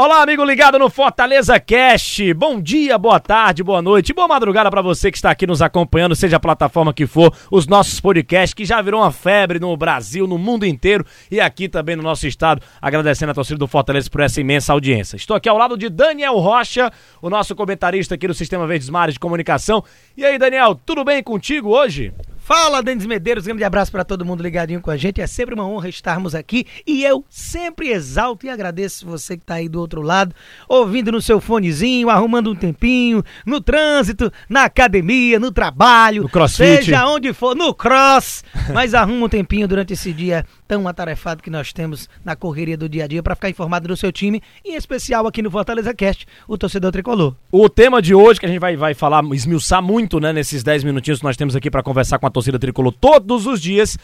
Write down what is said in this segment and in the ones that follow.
Olá, amigo ligado no Fortaleza Cast. Bom dia, boa tarde, boa noite, boa madrugada para você que está aqui nos acompanhando, seja a plataforma que for, os nossos podcasts que já virou uma febre no Brasil, no mundo inteiro e aqui também no nosso estado. Agradecendo a torcida do Fortaleza por essa imensa audiência. Estou aqui ao lado de Daniel Rocha, o nosso comentarista aqui do Sistema Verdes Mares de Comunicação. E aí, Daniel, tudo bem contigo hoje? Fala, Denis Medeiros, grande abraço para todo mundo ligadinho com a gente. É sempre uma honra estarmos aqui e eu sempre exalto e agradeço você que está aí do outro lado, ouvindo no seu fonezinho, arrumando um tempinho, no trânsito, na academia, no trabalho, no crossfit. seja onde for, no cross, mas arruma um tempinho durante esse dia tão atarefado que nós temos na correria do dia a dia para ficar informado do seu time, em especial aqui no Fortaleza Cast, o torcedor tricolor. O tema de hoje que a gente vai, vai falar, esmiuçar muito, né, nesses 10 minutinhos que nós temos aqui para conversar com a torcida tricolor todos os dias,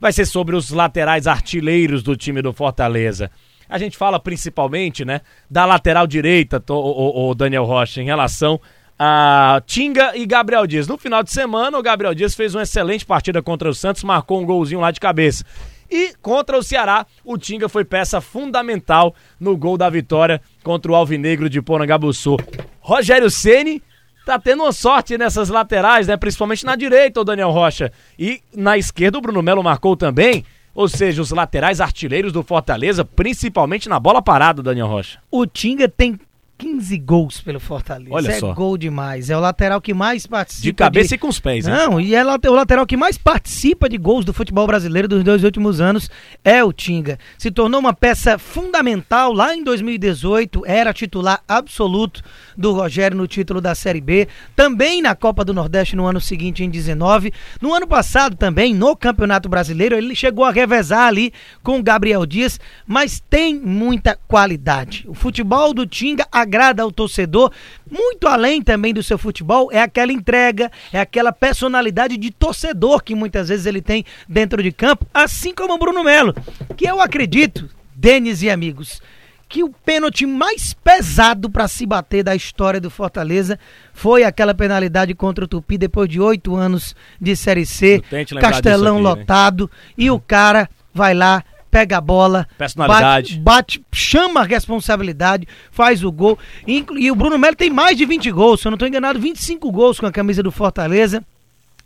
vai ser sobre os laterais artilheiros do time do Fortaleza. A gente fala principalmente, né, da lateral direita, o, o, Daniel Rocha, em relação a Tinga e Gabriel Dias. No final de semana, o Gabriel Dias fez uma excelente partida contra o Santos, marcou um golzinho lá de cabeça. E contra o Ceará, o Tinga foi peça fundamental no gol da vitória contra o Alvinegro de Porangabuçu. Rogério Ceni tá tendo uma sorte nessas laterais, né? Principalmente na direita, o Daniel Rocha. E na esquerda, o Bruno Melo marcou também. Ou seja, os laterais artilheiros do Fortaleza, principalmente na bola parada, Daniel Rocha. O Tinga tem 15 gols pelo Fortaleza. Olha é só. gol demais. É o lateral que mais participa. De cabeça e com os pés? Não, e é o lateral que mais participa de gols do futebol brasileiro dos dois últimos anos é o Tinga. Se tornou uma peça fundamental lá em 2018, era titular absoluto do Rogério no título da Série B, também na Copa do Nordeste no ano seguinte, em 19. No ano passado também, no Campeonato Brasileiro, ele chegou a revezar ali com o Gabriel Dias, mas tem muita qualidade. O futebol do Tinga agrada ao torcedor, muito além também do seu futebol, é aquela entrega, é aquela personalidade de torcedor que muitas vezes ele tem dentro de campo, assim como o Bruno Melo, que eu acredito, Denis e amigos, que o pênalti mais pesado para se bater da história do Fortaleza foi aquela penalidade contra o Tupi depois de oito anos de Série C, Castelão aqui, lotado, né? e o cara vai lá pega a bola, Personalidade. Bate, bate, chama a responsabilidade, faz o gol. E, e o Bruno Melo tem mais de 20 gols, se eu não estou enganado, 25 gols com a camisa do Fortaleza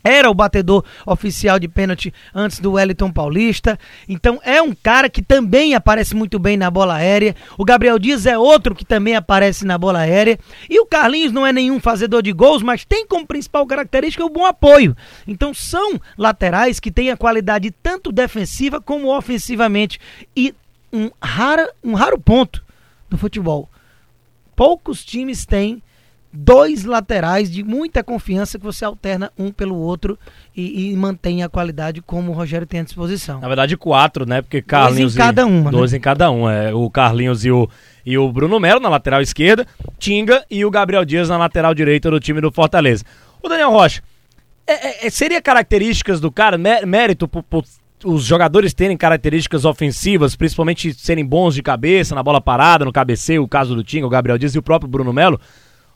era o batedor oficial de pênalti antes do Wellington Paulista. Então é um cara que também aparece muito bem na bola aérea. O Gabriel Dias é outro que também aparece na bola aérea. E o Carlinhos não é nenhum fazedor de gols, mas tem como principal característica o bom apoio. Então são laterais que têm a qualidade tanto defensiva como ofensivamente. E um raro, um raro ponto do futebol. Poucos times têm dois laterais de muita confiança que você alterna um pelo outro e, e mantém a qualidade como o Rogério tem à disposição. Na verdade, quatro, né? Porque Carlinhos. Dois em cada uma. Dois né? em cada um. É, o Carlinhos e o, e o Bruno Melo na lateral esquerda, Tinga e o Gabriel Dias na lateral direita do time do Fortaleza. O Daniel Rocha, é, é, seria características do cara, mérito por, por os jogadores terem características ofensivas, principalmente serem bons de cabeça, na bola parada, no cabeceio, o caso do Tinga, o Gabriel Dias e o próprio Bruno Melo,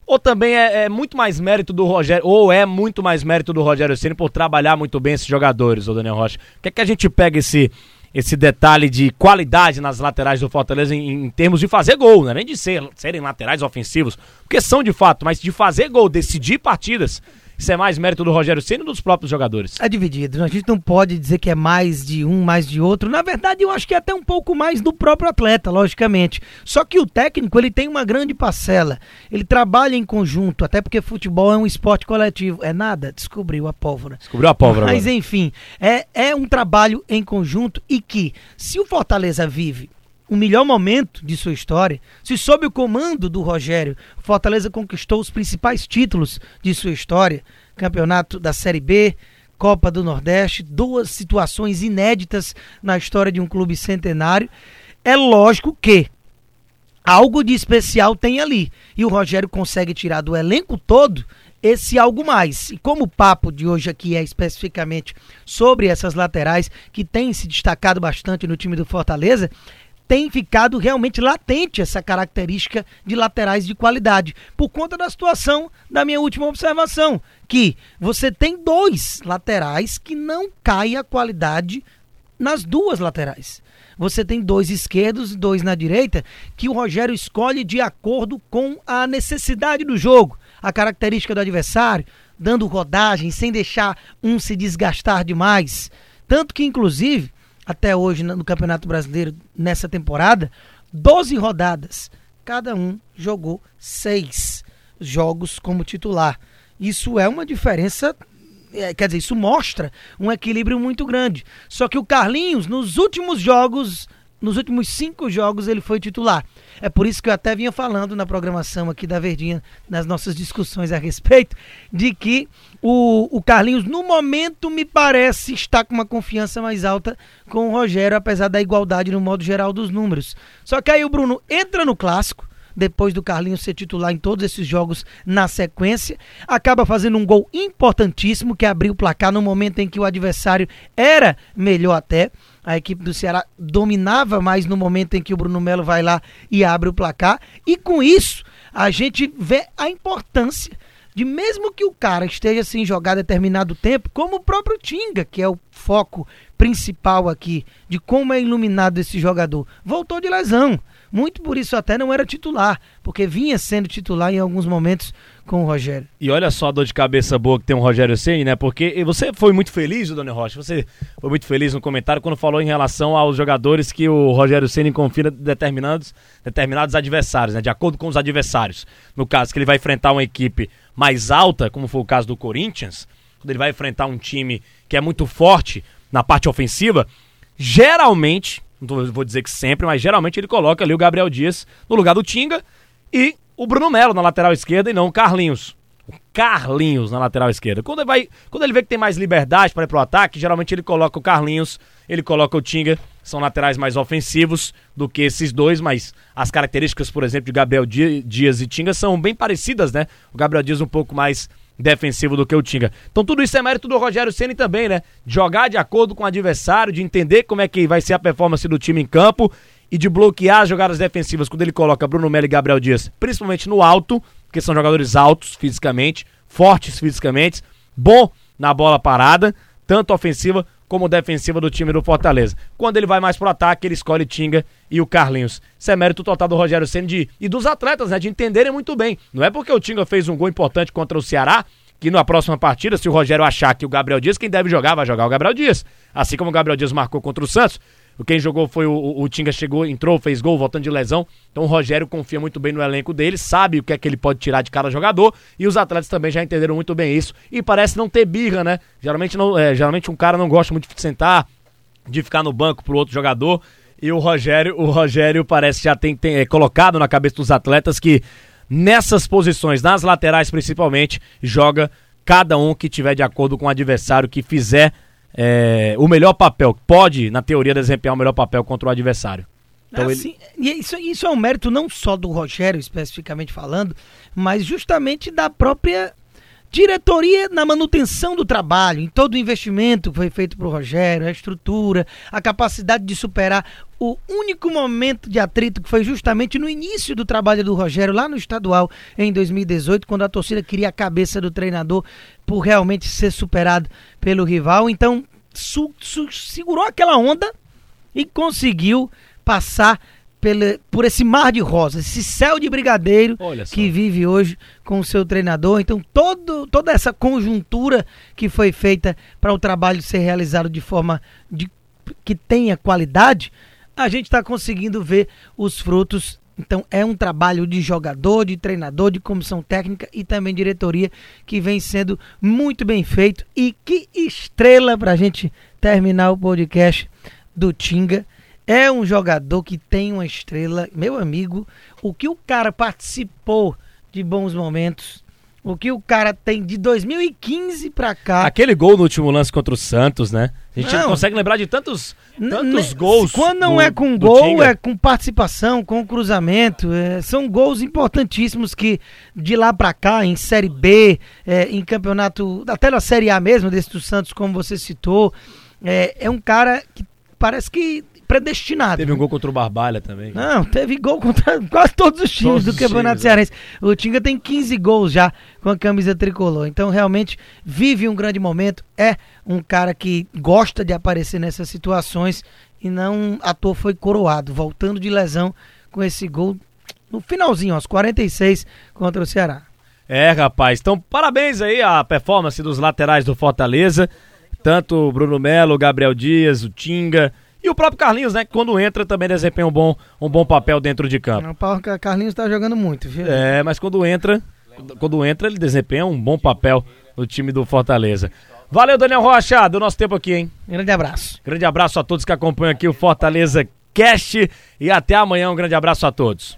ou também é, é, muito mais mérito do Rogério, ou é muito mais mérito do Rogério Ceni por trabalhar muito bem esses jogadores, o Daniel Rocha? O que é que a gente pega esse, esse detalhe de qualidade nas laterais do Fortaleza em, em termos de fazer gol, não é nem de ser, serem laterais ofensivos, porque são de fato, mas de fazer gol, decidir partidas. Isso é mais mérito do Rogério Ceni ou dos próprios jogadores? É dividido. A gente não pode dizer que é mais de um, mais de outro. Na verdade, eu acho que é até um pouco mais do próprio atleta, logicamente. Só que o técnico, ele tem uma grande parcela. Ele trabalha em conjunto, até porque futebol é um esporte coletivo. É nada, descobriu a pólvora. Descobriu a pólvora. Mas agora. enfim, é, é um trabalho em conjunto e que, se o Fortaleza vive o melhor momento de sua história, se sob o comando do Rogério, Fortaleza conquistou os principais títulos de sua história, campeonato da Série B, Copa do Nordeste, duas situações inéditas na história de um clube centenário. É lógico que algo de especial tem ali. E o Rogério consegue tirar do elenco todo esse algo mais. E como o papo de hoje aqui é especificamente sobre essas laterais que têm se destacado bastante no time do Fortaleza, tem ficado realmente latente essa característica de laterais de qualidade, por conta da situação da minha última observação, que você tem dois laterais que não cai a qualidade nas duas laterais. Você tem dois esquerdos e dois na direita que o Rogério escolhe de acordo com a necessidade do jogo, a característica do adversário, dando rodagem sem deixar um se desgastar demais. Tanto que, inclusive, até hoje no Campeonato Brasileiro, nessa temporada, 12 rodadas. Cada um jogou seis jogos como titular. Isso é uma diferença é, quer dizer, isso mostra um equilíbrio muito grande. Só que o Carlinhos, nos últimos jogos, nos últimos cinco jogos, ele foi titular. É por isso que eu até vinha falando na programação aqui da Verdinha, nas nossas discussões a respeito, de que o, o Carlinhos, no momento, me parece estar com uma confiança mais alta com o Rogério, apesar da igualdade no modo geral dos números. Só que aí o Bruno entra no clássico depois do Carlinhos ser titular em todos esses jogos na sequência. Acaba fazendo um gol importantíssimo que abriu o placar no momento em que o adversário era melhor até. A equipe do Ceará dominava mais no momento em que o Bruno Melo vai lá e abre o placar. E com isso, a gente vê a importância de mesmo que o cara esteja sem jogar determinado tempo, como o próprio Tinga, que é o foco principal aqui de como é iluminado esse jogador, voltou de lesão. Muito por isso até não era titular, porque vinha sendo titular em alguns momentos com o Rogério. E olha só a dor de cabeça boa que tem o Rogério Ceni, né? Porque você foi muito feliz, Dona Rocha, você foi muito feliz no comentário quando falou em relação aos jogadores que o Rogério Ceni confia determinados, determinados adversários, né? De acordo com os adversários. No caso que ele vai enfrentar uma equipe mais alta, como foi o caso do Corinthians, quando ele vai enfrentar um time que é muito forte na parte ofensiva, geralmente não vou dizer que sempre, mas geralmente ele coloca ali o Gabriel Dias no lugar do Tinga e o Bruno Melo na lateral esquerda e não o Carlinhos. O Carlinhos na lateral esquerda. Quando ele, vai, quando ele vê que tem mais liberdade para ir pro ataque, geralmente ele coloca o Carlinhos, ele coloca o Tinga. São laterais mais ofensivos do que esses dois, mas as características, por exemplo, de Gabriel Dias e Tinga são bem parecidas, né? O Gabriel Dias um pouco mais defensivo do que o Tinga. Então tudo isso é mérito do Rogério Ceni também, né? De jogar de acordo com o adversário, de entender como é que vai ser a performance do time em campo e de bloquear as jogadas defensivas quando ele coloca Bruno Melo e Gabriel Dias, principalmente no alto, porque são jogadores altos fisicamente, fortes fisicamente, bom na bola parada, tanto ofensiva como defensiva do time do Fortaleza. Quando ele vai mais pro ataque, ele escolhe Tinga e o Carlinhos. Isso é mérito total do Rogério Senna e dos atletas, né, de entenderem muito bem. Não é porque o Tinga fez um gol importante contra o Ceará que na próxima partida, se o Rogério achar que o Gabriel Dias, quem deve jogar, vai jogar o Gabriel Dias. Assim como o Gabriel Dias marcou contra o Santos, quem jogou foi o, o, Tinga, chegou, entrou, fez gol, voltando de lesão. Então o Rogério confia muito bem no elenco dele, sabe o que é que ele pode tirar de cada jogador. E os atletas também já entenderam muito bem isso. E parece não ter birra, né? Geralmente, não, é, geralmente um cara não gosta muito de sentar, de ficar no banco pro outro jogador. E o Rogério, o Rogério parece já tem, tem é, colocado na cabeça dos atletas que nessas posições, nas laterais principalmente, joga cada um que tiver de acordo com o adversário que fizer é, o melhor papel, pode, na teoria, desempenhar o melhor papel contra o adversário. Então assim, ele... isso, isso é um mérito não só do Rogério, especificamente falando, mas justamente da própria diretoria na manutenção do trabalho, em todo o investimento que foi feito para o Rogério, a estrutura, a capacidade de superar o único momento de atrito que foi justamente no início do trabalho do Rogério, lá no estadual, em 2018, quando a torcida queria a cabeça do treinador por realmente ser superado pelo rival. Então, segurou aquela onda e conseguiu passar pela, por esse mar de rosas, esse céu de brigadeiro que vive hoje com o seu treinador. Então, todo, toda essa conjuntura que foi feita para o trabalho ser realizado de forma de, que tenha qualidade, a gente está conseguindo ver os frutos. Então é um trabalho de jogador, de treinador, de comissão técnica e também diretoria que vem sendo muito bem feito. E que estrela para a gente terminar o podcast do Tinga. É um jogador que tem uma estrela, meu amigo. O que o cara participou de bons momentos o que o cara tem de 2015 pra cá. Aquele gol no último lance contra o Santos, né? A gente não, consegue lembrar de tantos, tantos gols. Quando não do, é com gol, é com participação, com cruzamento. É, são gols importantíssimos que de lá pra cá, em Série B, é, em campeonato, até na Série A mesmo, desse do Santos, como você citou, é, é um cara que parece que predestinado. Teve um gol contra o Barbalha também. Não, teve gol contra quase todos os times Todos do Campeonato times, é. Cearense. O Tinga tem 15 gols já com a camisa tricolor. Então, realmente, vive um grande momento. É um cara que gosta de aparecer nessas situações e não à toa foi coroado, voltando de lesão com esse gol no finalzinho, aos 46 contra o Ceará. É, rapaz. Então, parabéns aí à performance dos laterais do Fortaleza. Tanto o Bruno Melo, o Gabriel Dias, o Tinga e o próprio Carlinhos, né? Que quando entra também desempenha um bom, um bom papel dentro de campo. O Carlinhos tá jogando muito, viu? É, mas quando entra, quando entra, ele desempenha um bom papel no time do Fortaleza. Valeu, Daniel Rocha, do nosso tempo aqui, hein? Grande abraço. Grande abraço a todos que acompanham aqui o Fortaleza Cast e até amanhã. Um grande abraço a todos.